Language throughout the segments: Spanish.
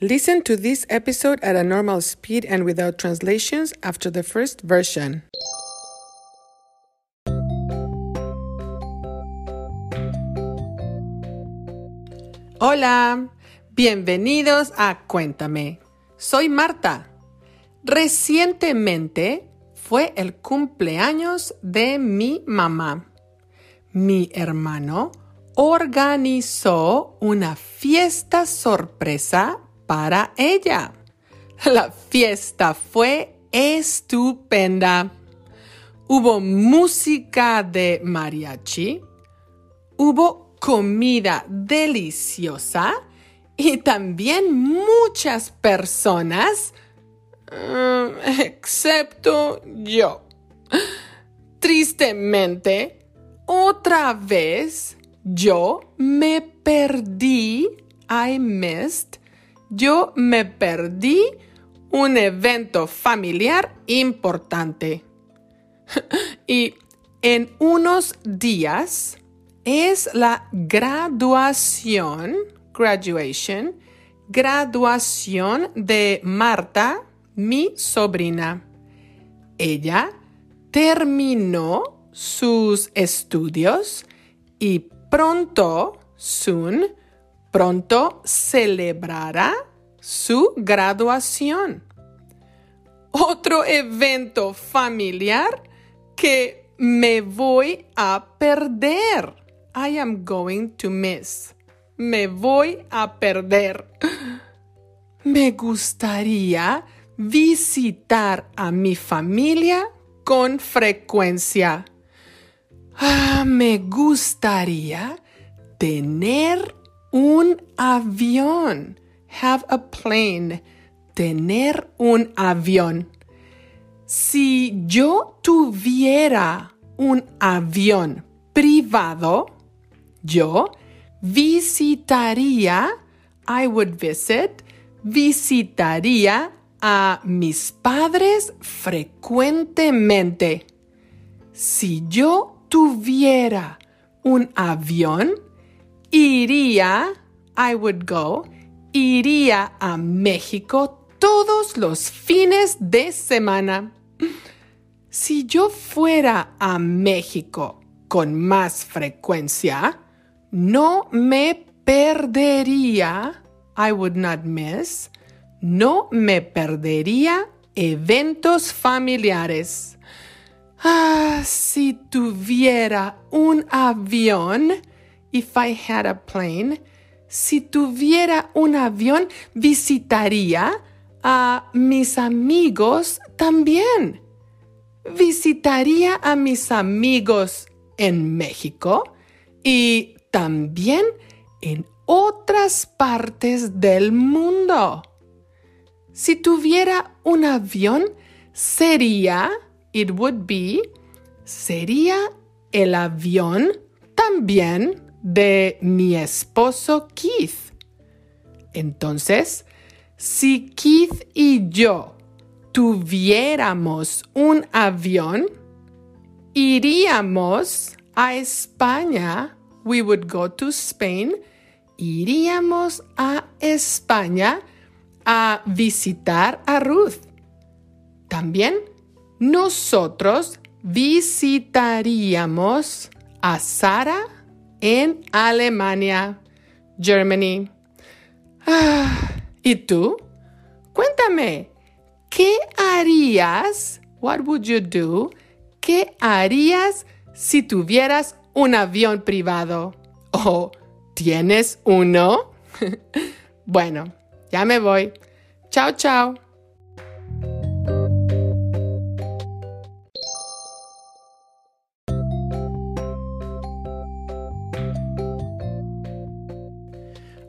Listen to this episode at a normal speed and without translations after the first version. Hola, bienvenidos a Cuéntame. Soy Marta. Recientemente fue el cumpleaños de mi mamá. Mi hermano organizó una fiesta sorpresa para ella. La fiesta fue estupenda. Hubo música de mariachi, hubo comida deliciosa y también muchas personas, mm, excepto yo. Tristemente, otra vez yo me perdí, I missed, yo me perdí un evento familiar importante. y en unos días es la graduación, graduation, graduación de Marta, mi sobrina. Ella terminó sus estudios y pronto, soon, pronto celebrará su graduación. Otro evento familiar que me voy a perder. I am going to miss. Me voy a perder. Me gustaría visitar a mi familia con frecuencia. Ah, me gustaría tener un avión. Have a plane. Tener un avión. Si yo tuviera un avión privado, yo visitaría, I would visit, visitaría a mis padres frecuentemente. Si yo tuviera un avión, iría, I would go, iría a México todos los fines de semana. Si yo fuera a México con más frecuencia, no me perdería, I would not miss, no me perdería eventos familiares. Ah, si tuviera un avión, if I had a plane, si tuviera un avión, visitaría a mis amigos también. Visitaría a mis amigos en México y también en otras partes del mundo. Si tuviera un avión, sería, it would be, sería el avión también de mi esposo Keith. Entonces, si Keith y yo tuviéramos un avión, iríamos a España. We would go to Spain. Iríamos a España a visitar a Ruth. También nosotros visitaríamos a Sara en Alemania, Germany. Ah, ¿Y tú? Cuéntame, ¿qué harías? What would you do? ¿Qué harías si tuvieras un avión privado? ¿O tienes uno? bueno, ya me voy. Chao, chao.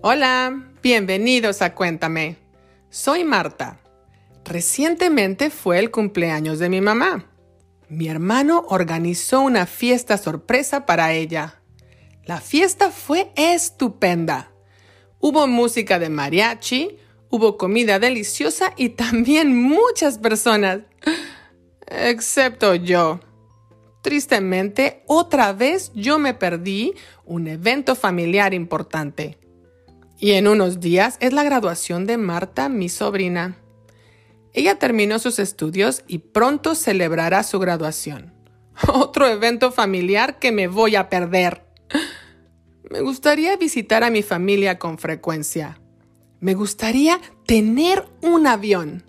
Hola, bienvenidos a Cuéntame. Soy Marta. Recientemente fue el cumpleaños de mi mamá. Mi hermano organizó una fiesta sorpresa para ella. La fiesta fue estupenda. Hubo música de mariachi, hubo comida deliciosa y también muchas personas. Excepto yo. Tristemente, otra vez yo me perdí un evento familiar importante. Y en unos días es la graduación de Marta, mi sobrina. Ella terminó sus estudios y pronto celebrará su graduación. Otro evento familiar que me voy a perder. Me gustaría visitar a mi familia con frecuencia. Me gustaría tener un avión.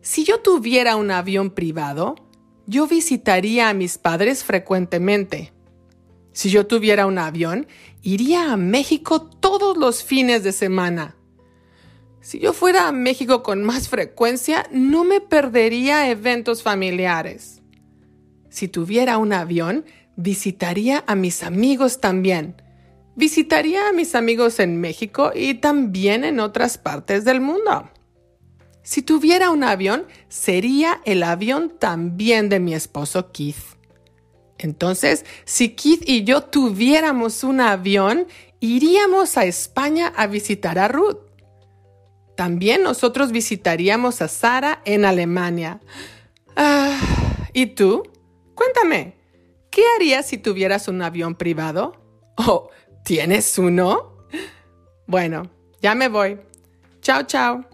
Si yo tuviera un avión privado, yo visitaría a mis padres frecuentemente. Si yo tuviera un avión, iría a México todos los fines de semana. Si yo fuera a México con más frecuencia, no me perdería eventos familiares. Si tuviera un avión, visitaría a mis amigos también. Visitaría a mis amigos en México y también en otras partes del mundo. Si tuviera un avión, sería el avión también de mi esposo Keith. Entonces, si Keith y yo tuviéramos un avión, iríamos a España a visitar a Ruth. También nosotros visitaríamos a Sara en Alemania. Ah, ¿Y tú? Cuéntame, ¿qué harías si tuvieras un avión privado? Oh, ¿tienes uno? Bueno, ya me voy. Chao, chao.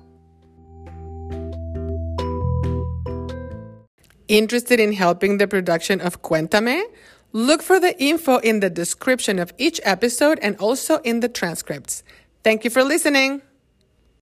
Interested in helping the production of Cuéntame? Look for the info in the description of each episode and also in the transcripts. Thank you for listening.